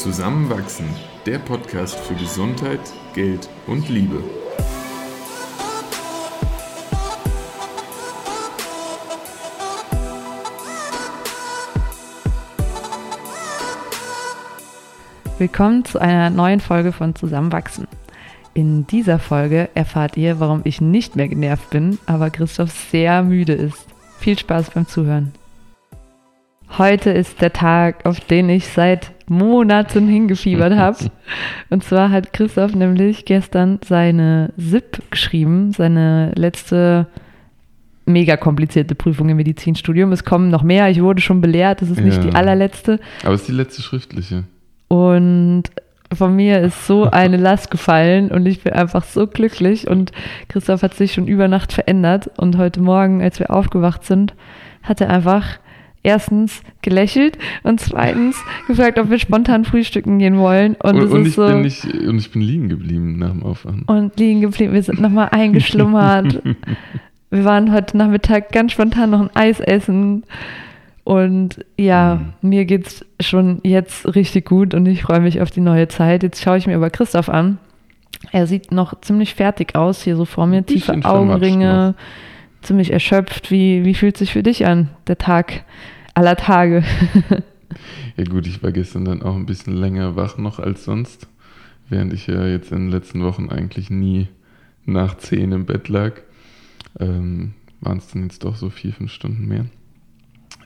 Zusammenwachsen, der Podcast für Gesundheit, Geld und Liebe. Willkommen zu einer neuen Folge von Zusammenwachsen. In dieser Folge erfahrt ihr, warum ich nicht mehr genervt bin, aber Christoph sehr müde ist. Viel Spaß beim Zuhören. Heute ist der Tag, auf den ich seit Monaten hingefiebert habe. Und zwar hat Christoph nämlich gestern seine SIP geschrieben, seine letzte mega komplizierte Prüfung im Medizinstudium. Es kommen noch mehr, ich wurde schon belehrt, es ist nicht die allerletzte. Aber es ist die letzte schriftliche. Und von mir ist so eine Last gefallen und ich bin einfach so glücklich und Christoph hat sich schon über Nacht verändert und heute Morgen, als wir aufgewacht sind, hat er einfach erstens gelächelt und zweitens gefragt, ob wir spontan frühstücken gehen wollen. Und, und, und ich, so, bin nicht, und ich bin liegen geblieben nach dem Aufwachen. Und liegen geblieben. Wir sind nochmal eingeschlummert. wir waren heute Nachmittag ganz spontan noch ein Eis essen. Und ja, mhm. mir geht's schon jetzt richtig gut und ich freue mich auf die neue Zeit. Jetzt schaue ich mir aber Christoph an. Er sieht noch ziemlich fertig aus, hier so vor mir, tiefe Augenringe, ziemlich erschöpft. Wie, wie fühlt sich für dich an, der Tag aller Tage? ja gut, ich war gestern dann auch ein bisschen länger wach noch als sonst, während ich ja jetzt in den letzten Wochen eigentlich nie nach zehn im Bett lag. Ähm, Waren es dann jetzt doch so vier, fünf Stunden mehr.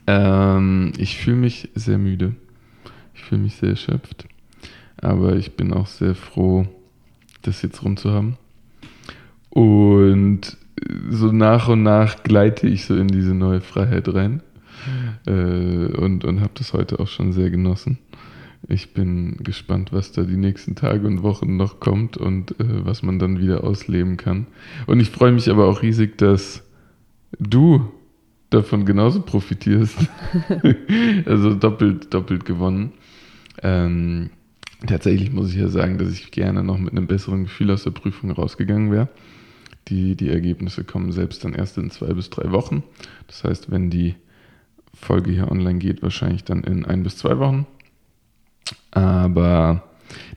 Ähm, ich fühle mich sehr müde. Ich fühle mich sehr erschöpft. Aber ich bin auch sehr froh, das jetzt rum zu haben. Und so nach und nach gleite ich so in diese neue Freiheit rein. Äh, und und habe das heute auch schon sehr genossen. Ich bin gespannt, was da die nächsten Tage und Wochen noch kommt und äh, was man dann wieder ausleben kann. Und ich freue mich aber auch riesig, dass du davon genauso profitierst. also doppelt, doppelt gewonnen. Ähm, tatsächlich muss ich ja sagen, dass ich gerne noch mit einem besseren Gefühl aus der Prüfung rausgegangen wäre. Die, die Ergebnisse kommen selbst dann erst in zwei bis drei Wochen. Das heißt, wenn die Folge hier online geht, wahrscheinlich dann in ein bis zwei Wochen. Aber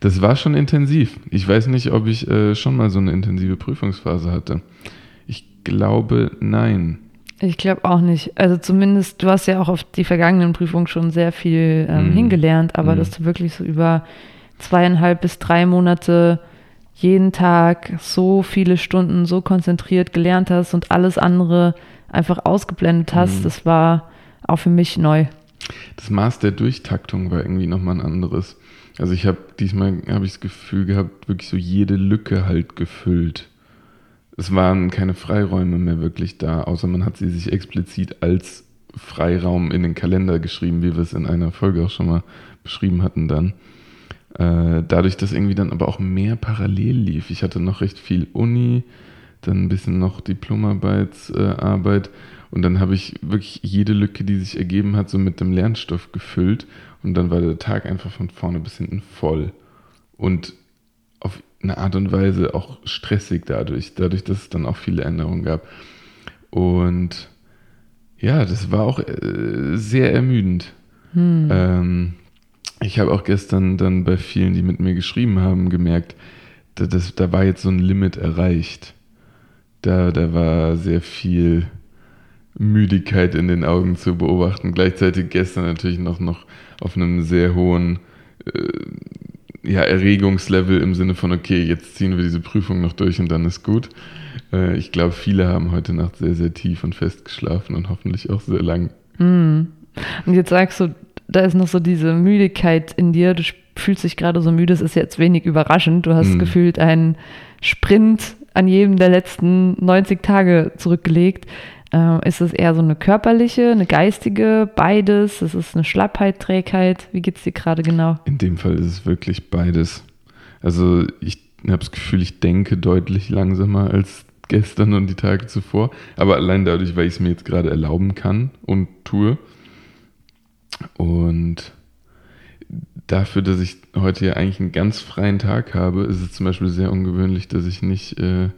das war schon intensiv. Ich weiß nicht, ob ich äh, schon mal so eine intensive Prüfungsphase hatte. Ich glaube, nein. Ich glaube auch nicht. Also zumindest, du hast ja auch auf die vergangenen Prüfungen schon sehr viel ähm, mm. hingelernt, aber mm. dass du wirklich so über zweieinhalb bis drei Monate jeden Tag so viele Stunden so konzentriert gelernt hast und alles andere einfach ausgeblendet hast, mm. das war auch für mich neu. Das Maß der Durchtaktung war irgendwie nochmal ein anderes. Also ich habe diesmal, habe ich das Gefühl gehabt, wirklich so jede Lücke halt gefüllt es waren keine Freiräume mehr wirklich da, außer man hat sie sich explizit als Freiraum in den Kalender geschrieben, wie wir es in einer Folge auch schon mal beschrieben hatten dann. Äh, dadurch, dass irgendwie dann aber auch mehr parallel lief. Ich hatte noch recht viel Uni, dann ein bisschen noch Diplomarbeitsarbeit äh, und dann habe ich wirklich jede Lücke, die sich ergeben hat, so mit dem Lernstoff gefüllt und dann war der Tag einfach von vorne bis hinten voll. Und auf eine Art und Weise auch stressig dadurch, dadurch, dass es dann auch viele Änderungen gab. Und ja, das war auch äh, sehr ermüdend. Hm. Ähm, ich habe auch gestern dann bei vielen, die mit mir geschrieben haben, gemerkt, da, das, da war jetzt so ein Limit erreicht. Da, da war sehr viel Müdigkeit in den Augen zu beobachten. Gleichzeitig gestern natürlich noch, noch auf einem sehr hohen äh, ja, Erregungslevel im Sinne von, okay, jetzt ziehen wir diese Prüfung noch durch und dann ist gut. Äh, ich glaube, viele haben heute Nacht sehr, sehr tief und fest geschlafen und hoffentlich auch sehr lang. Mm. Und jetzt sagst du, da ist noch so diese Müdigkeit in dir, du fühlst dich gerade so müde, das ist jetzt wenig überraschend. Du hast mm. gefühlt einen Sprint an jedem der letzten 90 Tage zurückgelegt. Äh, ist es eher so eine körperliche, eine geistige, beides? Ist es eine Schlappheit, Trägheit? Wie geht es dir gerade genau? In dem Fall ist es wirklich beides. Also ich habe das Gefühl, ich denke deutlich langsamer als gestern und die Tage zuvor. Aber allein dadurch, weil ich es mir jetzt gerade erlauben kann und tue. Und dafür, dass ich heute ja eigentlich einen ganz freien Tag habe, ist es zum Beispiel sehr ungewöhnlich, dass ich nicht, äh,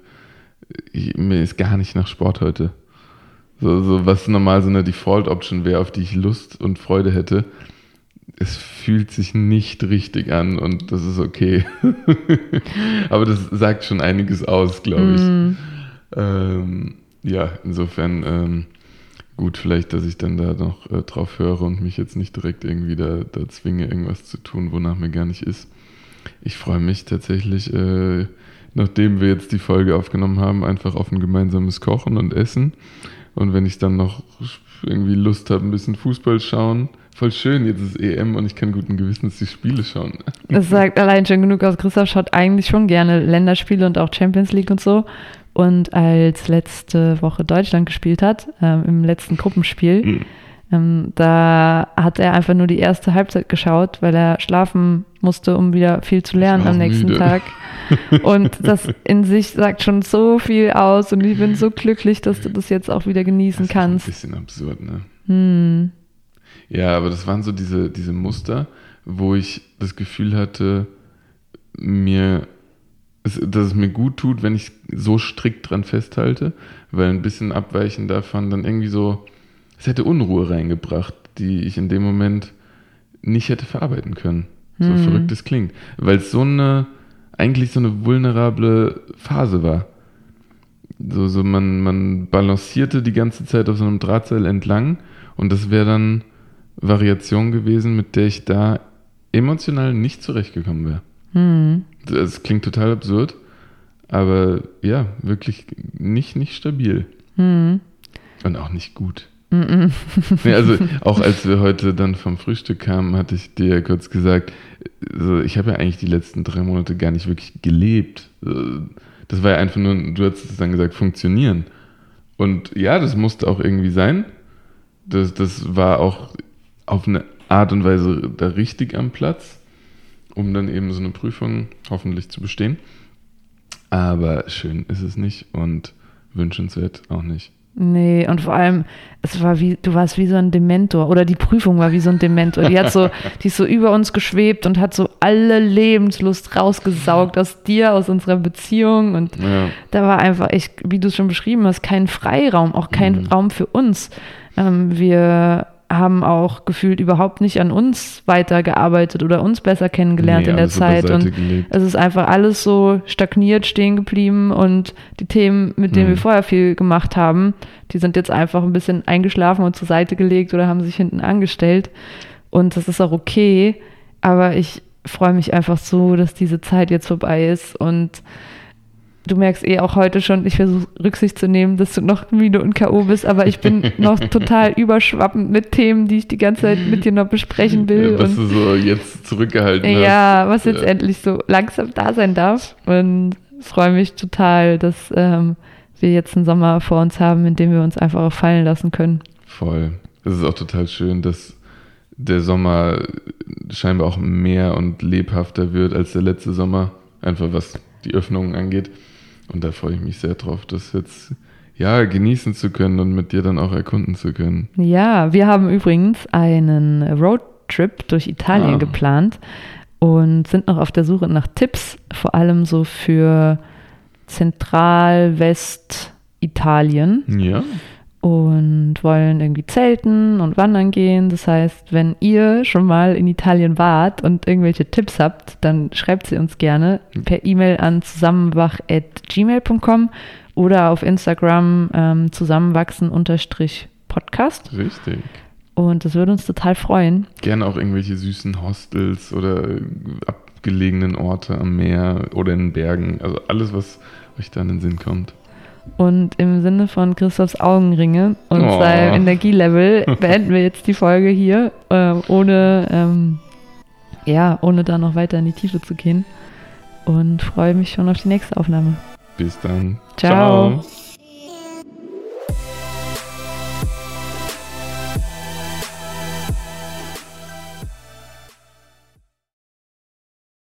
ich, mir ist gar nicht nach Sport heute. So, so was normal so eine Default-Option wäre, auf die ich Lust und Freude hätte, es fühlt sich nicht richtig an und das ist okay. Aber das sagt schon einiges aus, glaube ich. Mm. Ähm, ja, insofern ähm, gut, vielleicht, dass ich dann da noch äh, drauf höre und mich jetzt nicht direkt irgendwie da, da zwinge, irgendwas zu tun, wonach mir gar nicht ist. Ich freue mich tatsächlich, äh, nachdem wir jetzt die Folge aufgenommen haben, einfach auf ein gemeinsames Kochen und Essen. Und wenn ich dann noch irgendwie Lust habe, ein bisschen Fußball schauen, voll schön, jetzt ist EM und ich kann guten Gewissens die Spiele schauen. Das sagt allein schon genug aus. Christoph schaut eigentlich schon gerne Länderspiele und auch Champions League und so. Und als letzte Woche Deutschland gespielt hat, ähm, im letzten Gruppenspiel, Mhm. ähm, da hat er einfach nur die erste Halbzeit geschaut, weil er schlafen musste, um wieder viel zu lernen am nächsten müde. Tag. Und das in sich sagt schon so viel aus und ich bin so glücklich, dass du das jetzt auch wieder genießen Das ist ein kannst. bisschen absurd, ne? Hm. Ja, aber das waren so diese, diese Muster, wo ich das Gefühl hatte, mir, dass es mir gut tut, wenn ich so strikt dran festhalte, weil ein bisschen abweichen davon dann irgendwie so, es hätte Unruhe reingebracht, die ich in dem Moment nicht hätte verarbeiten können. So Hm. verrückt es klingt. Weil es so eine, eigentlich so eine vulnerable Phase war. So, so man, man balancierte die ganze Zeit auf so einem Drahtseil entlang und das wäre dann Variation gewesen, mit der ich da emotional nicht zurechtgekommen wäre. Hm. Das klingt total absurd, aber ja, wirklich nicht, nicht stabil Hm. und auch nicht gut. Nee, also auch als wir heute dann vom Frühstück kamen, hatte ich dir ja kurz gesagt, so, ich habe ja eigentlich die letzten drei Monate gar nicht wirklich gelebt. Das war ja einfach nur, du hast es dann gesagt, funktionieren. Und ja, das musste auch irgendwie sein. Das, das war auch auf eine Art und Weise da richtig am Platz, um dann eben so eine Prüfung hoffentlich zu bestehen. Aber schön ist es nicht und wünschenswert auch nicht. Nee, und vor allem, es war wie, du warst wie so ein Dementor oder die Prüfung war wie so ein Dementor. Die hat so, die ist so über uns geschwebt und hat so alle Lebenslust rausgesaugt aus dir, aus unserer Beziehung. Und Ja. da war einfach echt, wie du es schon beschrieben hast, kein Freiraum, auch kein Mhm. Raum für uns. Ähm, wir haben auch gefühlt überhaupt nicht an uns weitergearbeitet oder uns besser kennengelernt Nee, in der Zeit. Und gelegt. es ist einfach alles so stagniert, stehen geblieben und die Themen, mit denen Mhm. wir vorher viel gemacht haben, die sind jetzt einfach ein bisschen eingeschlafen und zur Seite gelegt oder haben sich hinten angestellt. Und das ist auch okay, aber ich freue mich einfach so, dass diese Zeit jetzt vorbei ist und du merkst eh auch heute schon, ich versuche Rücksicht zu nehmen, dass du noch müde und K.O. bist, aber ich bin noch total überschwappend mit Themen, die ich die ganze Zeit mit dir noch besprechen will. Ja, was und du so jetzt zurückgehalten hast. ja, was jetzt Ja. endlich so langsam da sein darf. Und freue mich total, dass ähm, wir jetzt einen Sommer vor uns haben, in dem wir uns einfach auch fallen lassen können. Voll. Es ist auch total schön, dass der Sommer scheinbar auch mehr und lebhafter wird als der letzte Sommer. Einfach was die Öffnungen angeht. Und da freue ich mich sehr drauf, das jetzt ja genießen zu können und mit dir dann auch erkunden zu können. Ja, wir haben übrigens einen Roadtrip durch Italien Ah. geplant und sind noch auf der Suche nach Tipps, vor allem so für Zentral-West-Italien. Ja. Und wollen irgendwie zelten und wandern gehen. Das heißt, wenn ihr schon mal in Italien wart und irgendwelche Tipps habt, dann schreibt sie uns gerne per E-Mail an zusammenwach.gmail.com oder auf Instagram ähm, zusammenwachsen-podcast. Richtig. Und das würde uns total freuen. Gerne auch irgendwelche süßen Hostels oder abgelegenen Orte am Meer oder in Bergen. Also alles, was euch da in den Sinn kommt. Und im Sinne von Christophs Augenringe und Oh. seinem Energielevel beenden wir jetzt die Folge hier, äh, ohne, ähm, ja, ohne da noch weiter in die Tiefe zu gehen. Und freue mich schon auf die nächste Aufnahme. Bis dann. Ciao.